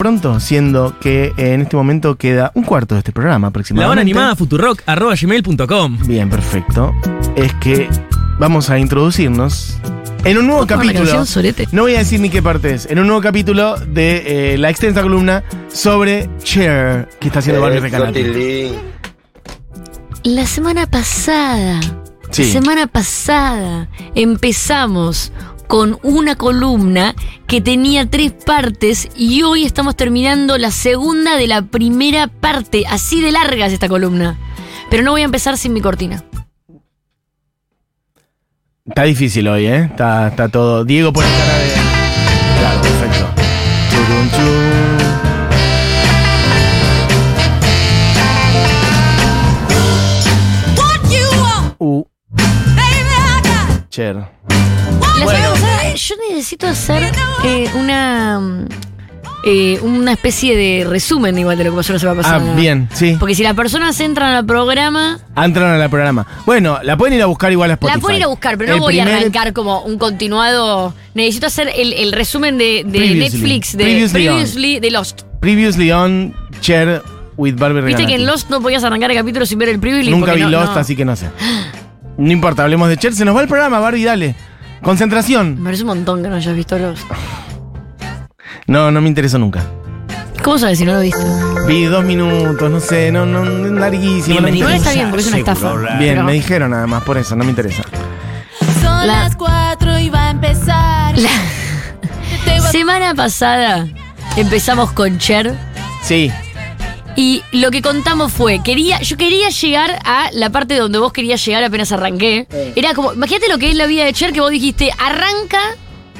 pronto, siendo que en este momento queda un cuarto de este programa La aproximadamente. hora animada futurock arroba gmail.com. Bien, perfecto. Es que vamos a introducirnos en un nuevo la capítulo. canción. No voy a decir ni qué parte es. En un nuevo capítulo de eh, la extensa columna sobre Cher que está haciendo Barbie Recanati. La semana pasada, Sí. la semana pasada empezamos con una columna que tenía tres partes y hoy estamos terminando la segunda de la primera parte. Así de larga es esta columna. Pero no voy a empezar sin mi cortina. Está difícil hoy, ¿eh? Está, está todo. Diego pone cara de. Claro, perfecto. Uh. Cher. La yo necesito hacer eh, una eh, una especie de resumen igual de lo que pasó la semana Ah, pasada. bien, sí. Porque si las personas entran al programa, Entraron al programa. Bueno, la pueden ir a buscar igual a Spotify. La puedo ir a buscar, pero no voy a arrancar como un continuado. Necesito hacer el, el resumen de, de Previously. Netflix, de Previously on. Previously, de Lost. Previously on Cher with Barbie Viste que en Lost no podías arrancar el capítulo sin ver el Previously. Nunca vi no- Lost, no. así que no sé. No importa, hablemos de Cher. Se nos va el programa, Barbie, dale. Concentración. Me parece un montón que no hayas visto Lost. No, no me interesó nunca. ¿Cómo sabes si no lo viste? Vi dos minutos, no sé, no, no, larguísimo. no me Igual está bien, porque es una estafa. Bien, Pero me dijeron nada más, por eso, no me interesa. Son La- las cuatro y va a empezar. La Te va- semana pasada empezamos con Cher. Sí, Y lo que contamos fue, quería, yo quería llegar a la parte donde vos querías llegar apenas arranqué. Era como, imagínate lo que es la vida de Cher, que vos dijiste, arranca,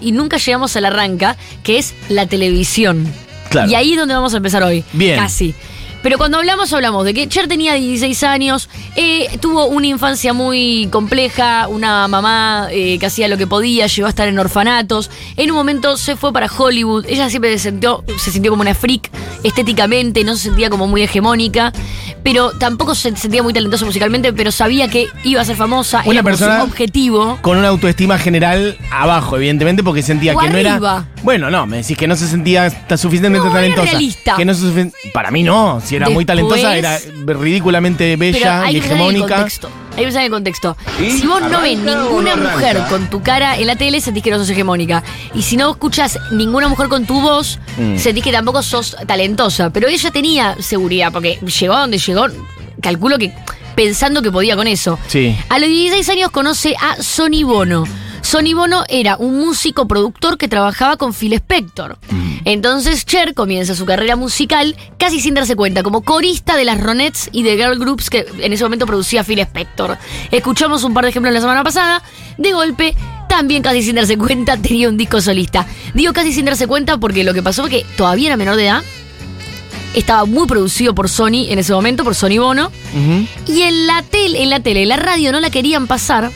y nunca llegamos al arranca, que es la televisión. Claro. Y ahí es donde vamos a empezar hoy. Bien. Casi. Pero cuando hablamos, hablamos de que Cher tenía 16 años, eh, tuvo una infancia muy compleja, una mamá eh, que hacía lo que podía, llegó a estar en orfanatos. En un momento se fue para Hollywood. Ella siempre se sintió, se sintió como una freak estéticamente, no se sentía como muy hegemónica, pero tampoco se sentía muy talentosa musicalmente, pero sabía que iba a ser famosa. Una era persona- su objetivo. con una autoestima general abajo, evidentemente, porque sentía O que no era. Bueno, no, me decís que no se sentía suficientemente No, era talentosa. realista. Que no se Para mí no, si era muy talentosa, era ridículamente Pero bella hay y hegemónica. contexto. Hay que pensar en el contexto. Si vos no ves ninguna mujer con tu cara en la tele, sentís que no sos hegemónica. Y si no escuchas ninguna mujer con tu voz, Mm. sentís que tampoco sos talentosa. Pero ella tenía seguridad, porque llegó a donde llegó, calculo que pensando que podía con eso. Sí. A los 16 años conoce a Sonny Bono. Sonny Bono era un músico productor que trabajaba con Phil Spector. Entonces Cher comienza su carrera musical casi sin darse cuenta, como corista de las Ronettes y de girl groups que en ese momento producía Phil Spector. Escuchamos un par de ejemplos la semana pasada. De golpe, también casi sin darse cuenta, tenía un disco solista. Digo casi sin darse cuenta porque lo que pasó fue que todavía era menor de edad. Estaba muy producido por Sony en ese momento, por Sony Bono. Y en la tele, en la tele, en la radio no la querían pasar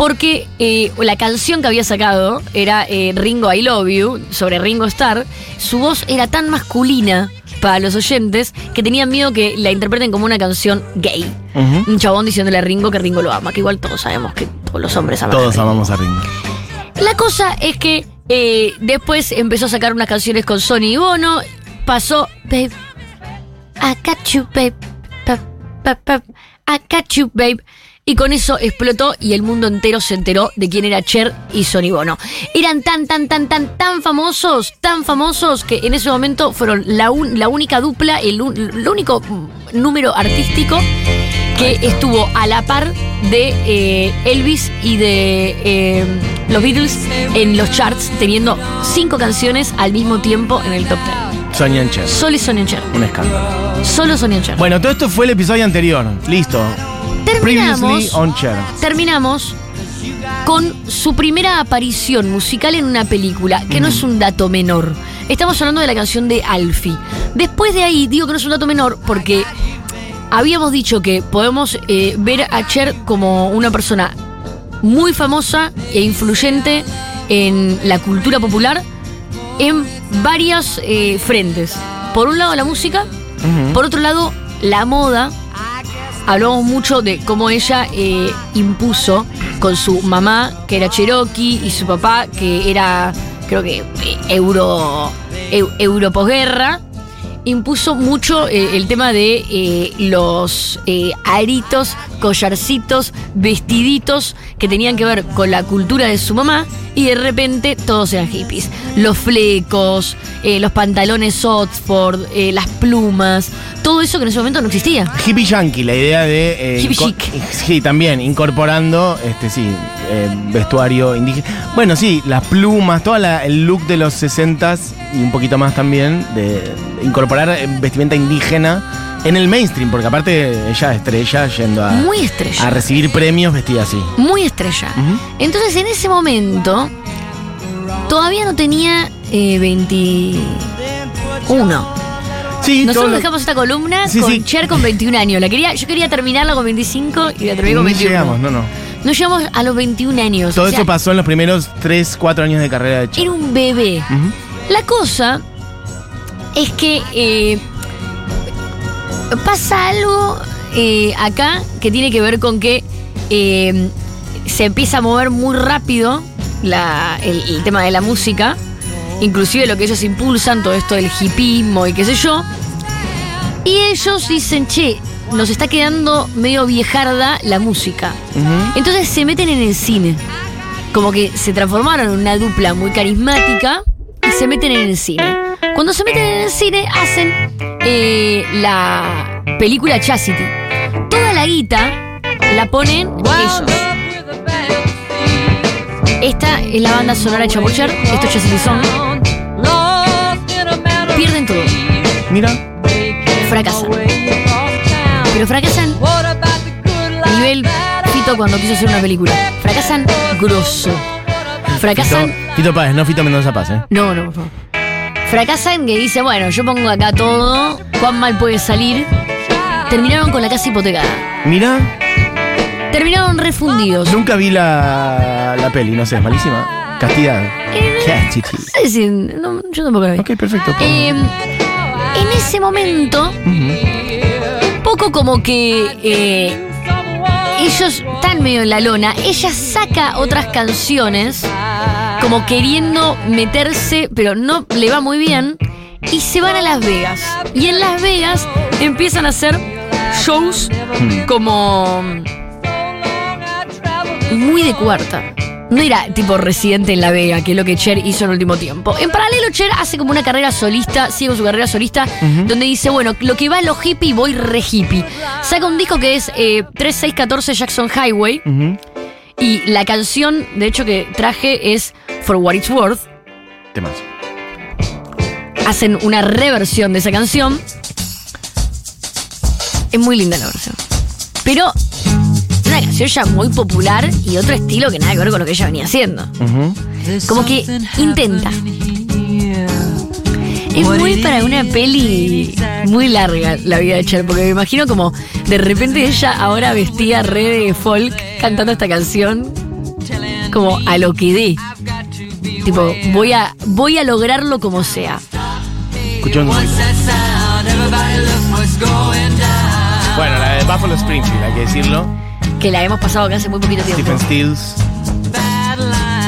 porque eh, la canción que había sacado era eh, Ringo I Love You, sobre Ringo Starr. Su voz era tan masculina para los oyentes que tenían miedo que la interpreten como una canción gay. Un chabón diciéndole a Ringo que Ringo lo ama, que igual todos sabemos que todos los hombres aman. a Todos Ringo. amamos a Ringo. La cosa es que eh, después empezó a sacar unas canciones con Sony y Bono. Pasó, babe, I got you, babe, pap, pap, I got you, babe. Y con eso explotó y el mundo entero se enteró de quién era Cher y Sony Bono. Eran tan, tan, tan, tan, tan famosos, tan famosos que en ese momento fueron la, un- la única dupla, el, un- el único número artístico que estuvo a la par de eh, Elvis y de eh, los Beatles en los charts, teniendo cinco canciones al mismo tiempo en el top ten. Sonia Cher. Solo Sonia Cher. Un escándalo. Solo Sonia Cher. Bueno, todo esto fue el episodio anterior. Listo. Terminamos, on terminamos con su primera aparición musical en una película, que no es un dato menor. Estamos hablando de la canción de Alfie. Después de ahí, digo que no es un dato menor porque habíamos dicho que podemos eh, ver a Cher como una persona muy famosa e influyente en la cultura popular en varios eh, frentes. Por un lado la música, por otro lado la moda. Hablamos mucho de cómo ella eh, impuso con su mamá, que era Cherokee, y su papá, que era creo que eh, euro, eu- impuso mucho eh, el tema de eh, los aritos, collarcitos, vestiditos que tenían que ver con la cultura de su mamá y de repente todos eran hippies. Los flecos, eh, los pantalones Oxford, eh, las plumas, todo eso que en ese momento no existía. Hippie yankee, la idea de. eh, Hippie chic. Sí, también, incorporando, este sí, vestuario indígena. Bueno, sí, las plumas, todo el look de los 60s y un poquito más también, de incorporar vestimenta indígena en el mainstream, porque aparte ella estrella yendo a, Muy estrella. a recibir premios vestida así. muy estrella. Entonces en ese momento todavía no tenía eh, 21. Sí, Nosotros dejamos esta columna Sí, con sí. Cher con 21 años. La quería, yo quería terminarla con 25 y la terminé con 21. llegamos, no, no. No llegamos a los 21 años. Todo o sea, eso pasó en los primeros 3, 4 años de carrera de Cher. Era un bebé. La cosa es que eh, pasa algo eh, acá que tiene que ver con que eh, se empieza a mover muy rápido la- el, el tema de la música, inclusive lo que ellos impulsan, todo esto del hipismo y qué sé yo. Y ellos dicen, che, nos está quedando medio viejarda la música. Entonces se meten en el cine. Como que se transformaron en una dupla muy carismática y se meten en el cine. Cuando se meten en el cine hacen eh, la película Chastity. Toda la guita la ponen ellos. Esta es la banda sonora de Chamucher, esto es Chastity Song. Pierden todo, Mira, fracasan. Pero fracasan nivel Fito cuando quiso hacer una película. Fracasan grosso. Fracasan. Fito, Fito Páez, no Fito Mendoza Paz, ¿eh? No, no, por favor. Fracasan que dice, bueno, yo pongo acá todo, cuán mal puede salir. Terminaron con la casa hipotecada. Mira, Terminaron refundidos. nunca vi la, la peli, no sé, es malísima. Castidad. Chastity. Es decir, no, yo tampoco la vi. Ok, perfecto. Eh, en ese momento, Ujú. poco como que eh, ellos están medio en la lona. Ella saca otras canciones, como queriendo meterse, pero no le va muy bien. Y se van a Las Vegas. Y en Las Vegas empiezan a hacer shows como muy de cuarta. No era tipo residente en La Vega, que es lo que Cher hizo en el último tiempo. En paralelo, Cher hace como una carrera solista, sigue con su carrera solista, donde dice, bueno, lo que va a lo hippie, voy re hippie. Saca un disco que es eh, 3614 Jackson Highway, y la canción, de hecho, que traje es For What It's Worth. Temas. Hacen una reversión de esa canción. Es muy linda la versión. Pero una canción ya muy popular y otro estilo que nada que ver con lo que ella venía haciendo. Como que intenta. Es muy para una peli muy larga la vida de Cher, porque me imagino como de repente ella ahora vestida re de folk cantando esta canción como a lo que dé. Tipo, voy a, voy a lograrlo como sea. Escuchando. Bueno, la de Buffalo Springfield, hay que decirlo. Que la hemos pasado acá hace muy poquito tiempo. Stephen Stills.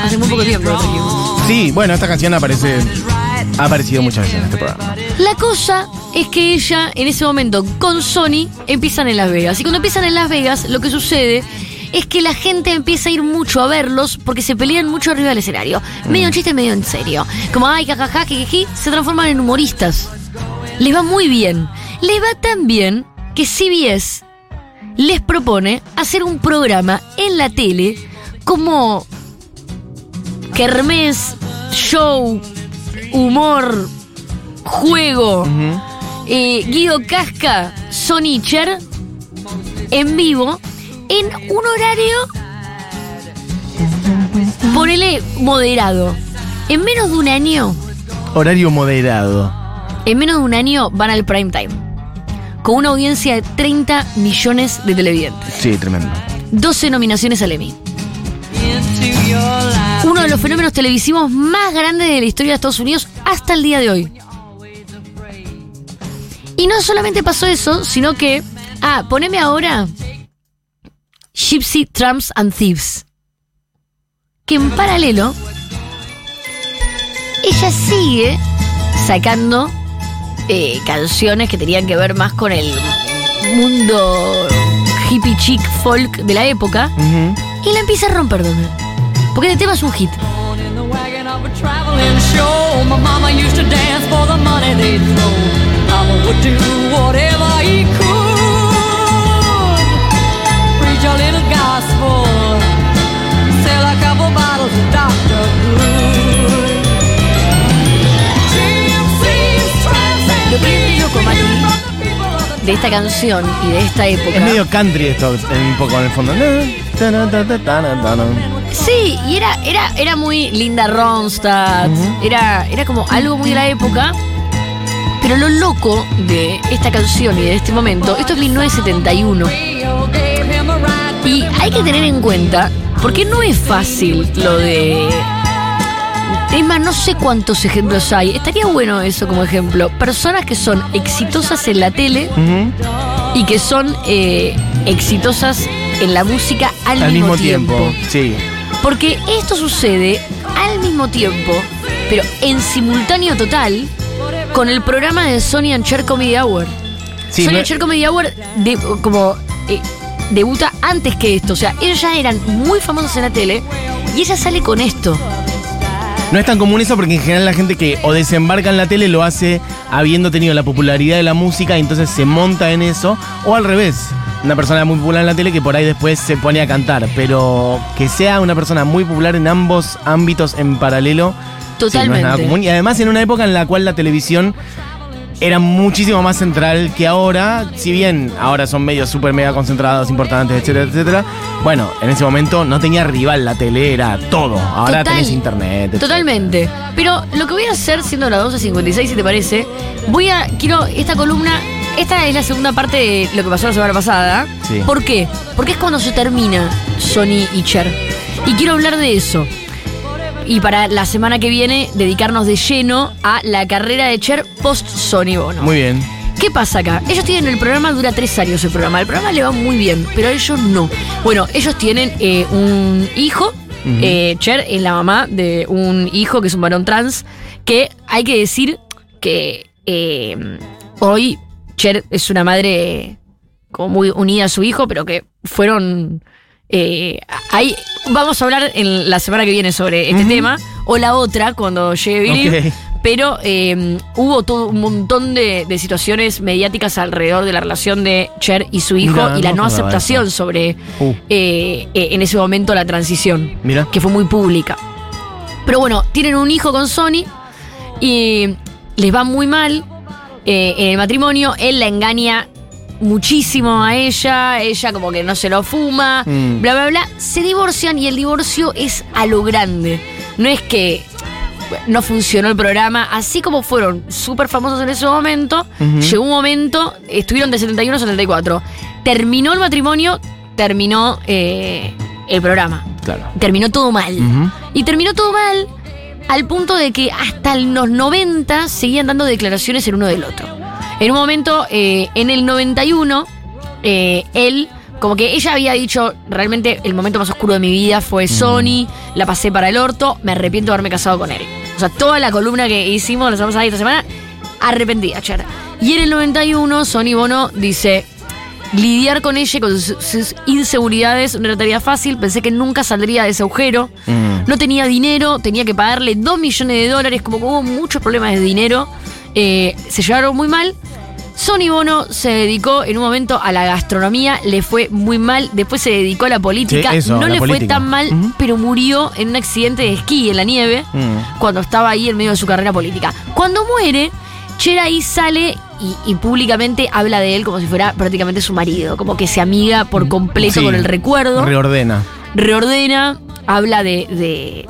Hace muy poco tiempo. Sí, bueno, esta canción aparece. Ha aparecido muchas veces en este programa. La cosa es que ella, en ese momento, con Sony, empiezan en Las Vegas. Y cuando empiezan en Las Vegas, lo que sucede es que la gente empieza a ir mucho a verlos porque se pelean mucho arriba del escenario. Medio en chiste, medio en serio. Como, ay, jajaja, jijiji, se transforman en humoristas. Les va muy bien. Les va tan bien que CBS les propone hacer un programa en la tele como kermés, show, humor, juego. Eh, Guido Casca, Sonicher, en vivo, en un horario, ponele moderado. En menos de un año, Horario moderado. en menos de un año van al prime time. Con una audiencia de 30 millones de televidentes. Sí, tremendo. 12 nominaciones al Emmy. Uno de los fenómenos televisivos más grandes de la historia de Estados Unidos hasta el día de hoy. Y no solamente pasó eso, sino que. Ah, poneme ahora. Gypsy Tramps and Thieves. Que en paralelo. ella sigue sacando eh, canciones que tenían que ver más con el mundo hippie chic folk de la época y la empieza a romper también. Porque este tema es un hit. De esta canción y de esta época. Es medio country esto, un poco en el fondo. Sí, y era, era, era muy Linda Ronstadt, era, era como algo muy de la época. Pero lo loco de esta canción y de este momento, esto es 1971. radio gave him a right Y hay que tener en cuenta, porque no es fácil lo de... Más, no sé cuántos ejemplos hay. Estaría bueno eso como ejemplo. Personas que son exitosas en la tele y que son eh, exitosas en la música al, Al mismo tiempo. Sí. Porque esto sucede al mismo tiempo, pero en simultáneo total, con el programa de Sony and Cher Comedy Hour. Sí, Sony no- and Cher Comedy Hour de- como eh, debuta antes que esto. O sea, ellos ya eran muy famosos en la tele y ella sale con esto. No es tan común eso porque en general la gente que o desembarca en la tele lo hace habiendo tenido la popularidad de la música y entonces se monta en eso. O al revés, una persona muy popular en la tele que por ahí después se pone a cantar. Pero que sea una persona muy popular en ambos ámbitos en paralelo. sí, no es nada Totalmente. común. Y además en una época en la cual la televisión era muchísimo más central que ahora, si bien ahora son medios súper mega concentrados, importantes, etcétera, etcétera. Bueno, en ese momento no tenía rival la tele, era todo. Ahora Total. tenés internet. etcétera. Totalmente. Pero lo que voy a hacer, siendo las 12.56, si te parece, voy a. Quiero esta columna. Esta es la segunda parte de lo que pasó la semana pasada. Sí. ¿Por qué? Porque es cuando se termina Sony y Cher. Y quiero hablar de eso. Y para la semana que viene, dedicarnos de lleno a la carrera de Cher post Sony Bono. Muy bien. ¿Qué pasa acá? Ellos tienen el programa, dura tres años el programa. El programa le va muy bien, pero a ellos no. Bueno, ellos tienen eh, un hijo. eh, Cher es la mamá de un hijo que es un varón trans. Que hay que decir que eh, hoy Cher es una madre como muy unida a su hijo, pero que fueron. Eh, ahí vamos a hablar en la semana que viene sobre este tema. O la otra, cuando llegue Billy. Pero eh, hubo todo un montón de, de situaciones mediáticas alrededor de la relación de Cher y su hijo y la no aceptación sobre Uh. eh, en ese momento la transición, Mira. que fue muy pública. Pero bueno, tienen un hijo con Sony y les va muy mal en el matrimonio. Él la engaña muchísimo a ella, ella como que no se lo fuma, Mm. bla, bla, bla. Se divorcian y el divorcio es a lo grande. No es que no funcionó el programa, así como fueron súper famosos en ese momento, llegó un momento, estuvieron de 71 a 74. Terminó el matrimonio, terminó eh, el programa. Claro. Terminó todo mal. Y terminó todo mal al punto de que hasta los 90 seguían dando declaraciones el uno del otro. En un momento, eh, en el 91, eh, él, como que ella había dicho, realmente el momento más oscuro de mi vida fue Sony, la pasé para el orto, me arrepiento de haberme casado con él. O sea, toda la columna que hicimos la pasada y esta semana, arrepentida, Cher. Y en el 91, Sony Bono dice, lidiar con ella con sus, sus inseguridades no era tarea fácil, pensé que nunca saldría de ese agujero. Mm. No tenía dinero, tenía que pagarle 2 millones de dólares, como que hubo muchos problemas de dinero. eh, se llevaron muy mal. Sony Bono se dedicó en un momento a la gastronomía, le fue muy mal. Después se dedicó a la política. Sí, eso, no la le fue tan mal, pero murió en un accidente de esquí en la nieve Mm. cuando estaba ahí en medio de su carrera política. Cuando muere, Cher ahí sale y, y públicamente habla de él como si fuera prácticamente su marido, como que se amiga por completo Sí. con el recuerdo Reordena. reordena, habla de, de,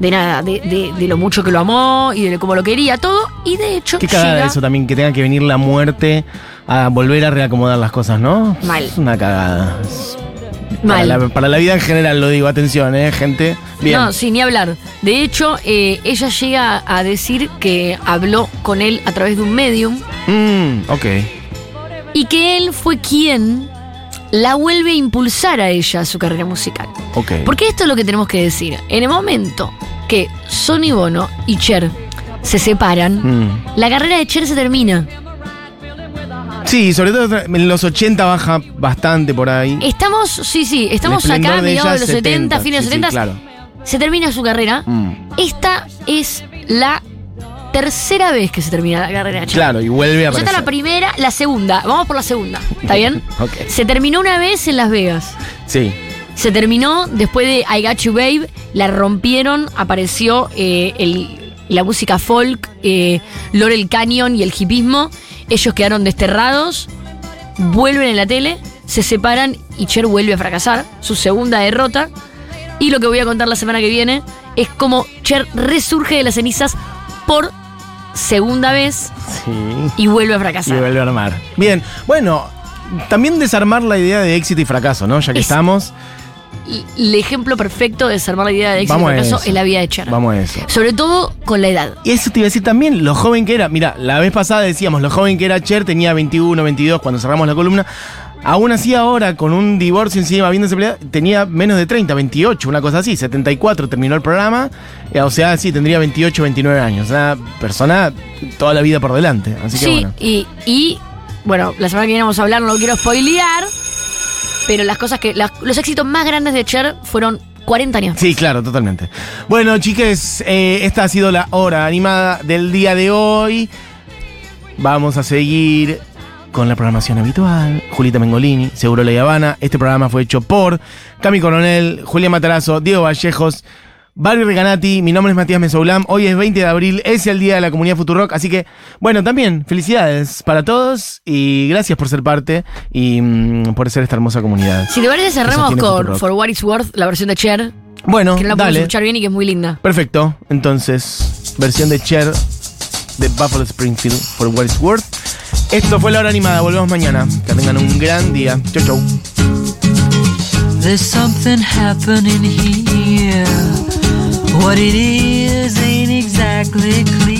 de nada, de, de- de lo mucho que lo amó y de cómo lo quería, todo. Y de hecho, Qué cagada llega- eso también, que tenga que venir la muerte a volver a reacomodar las cosas, ¿no? Mal. Es una cagada. Es- Mal. Para la, para la vida en general lo digo, atención, ¿eh, gente? Bien. No, sin ni hablar. De hecho, eh, ella llega a decir que habló con él a través de un medium Mm, ok. y que él fue quien la vuelve a impulsar a ella a su carrera musical. Ok. Porque esto es lo que tenemos que decir. En el momento que Sonny Bono y Cher se separan, Mm. la carrera de Cher se termina. Sí, sobre todo en los 80 baja bastante por ahí. Estamos, sí, sí, estamos El esplendor acá, de mediados de ella, los 70, fines de sí, los sí, 70. claro. Se termina su carrera. Mm. Esta es la tercera vez que se termina la carrera de Cher. Claro, y vuelve a O sea, esta es la primera, la segunda. Vamos por la segunda. ¿Está bien? Ok. Se terminó una vez en Las Vegas. Sí. Se terminó después de I Got You Babe, la rompieron, apareció eh, el- la música folk, eh, Laurel Canyon y el hipismo. Ellos quedaron desterrados, vuelven en la tele, se separan y Cher vuelve a fracasar, su segunda derrota. Y lo que voy a contar la semana que viene es cómo Cher resurge de las cenizas por segunda vez Sí. y vuelve a Y fracasar. vuelve a armar. Bien, bueno, también desarmar la idea de éxito y fracaso, ¿no? Ya que Es- estamos, Y el ejemplo perfecto de desarmar la idea de éxito vamos y a fracaso eso. es la vida de Cher. Vamos a eso. Sobre todo con la edad. Y eso te iba a decir también, lo joven que era. Mira, la vez pasada decíamos, lo joven que era Cher tenía 21, 22 cuando cerramos la columna. Aún así ahora, con un divorcio encima, viéndose peleada, tenía menos de 30, 28, una cosa así. 74 terminó el programa. eh, O sea, sí, tendría 28, 29 años. Una persona toda la vida por delante. Así que Sí, bueno. y, y, bueno, la semana que viene vamos a hablar, no lo quiero spoilear, pero las cosas que. las- los éxitos más grandes de Cher fueron 40 años. Sí, claro, totalmente. Bueno, chiques, eh, esta ha sido la hora animada del día de hoy. Vamos a seguir con la programación habitual. Julita Mengolini, Seguro La Habana. Este programa fue hecho por Cami Coronel, Julia Matarazo, Diego Vallejos, Barry Reganati. Mi nombre es Matías Mesoulam. Hoy es 20 de abril, es el día de la comunidad Futurock. Así que, bueno, también felicidades para todos y gracias por ser parte y mm, por ser esta hermosa comunidad. Si te parece, sostiene con Futurock. For What It's Worth, la versión de Cher, Bueno, que no la podemos escuchar bien y que es muy linda. Perfecto. Entonces, versión de Cher de Buffalo Springfield for What It's Worth. Esto fue la hora animada. Volvemos mañana. Que tengan un gran día. Chau, chau. There's something happening here. What it is ain't exactly clear.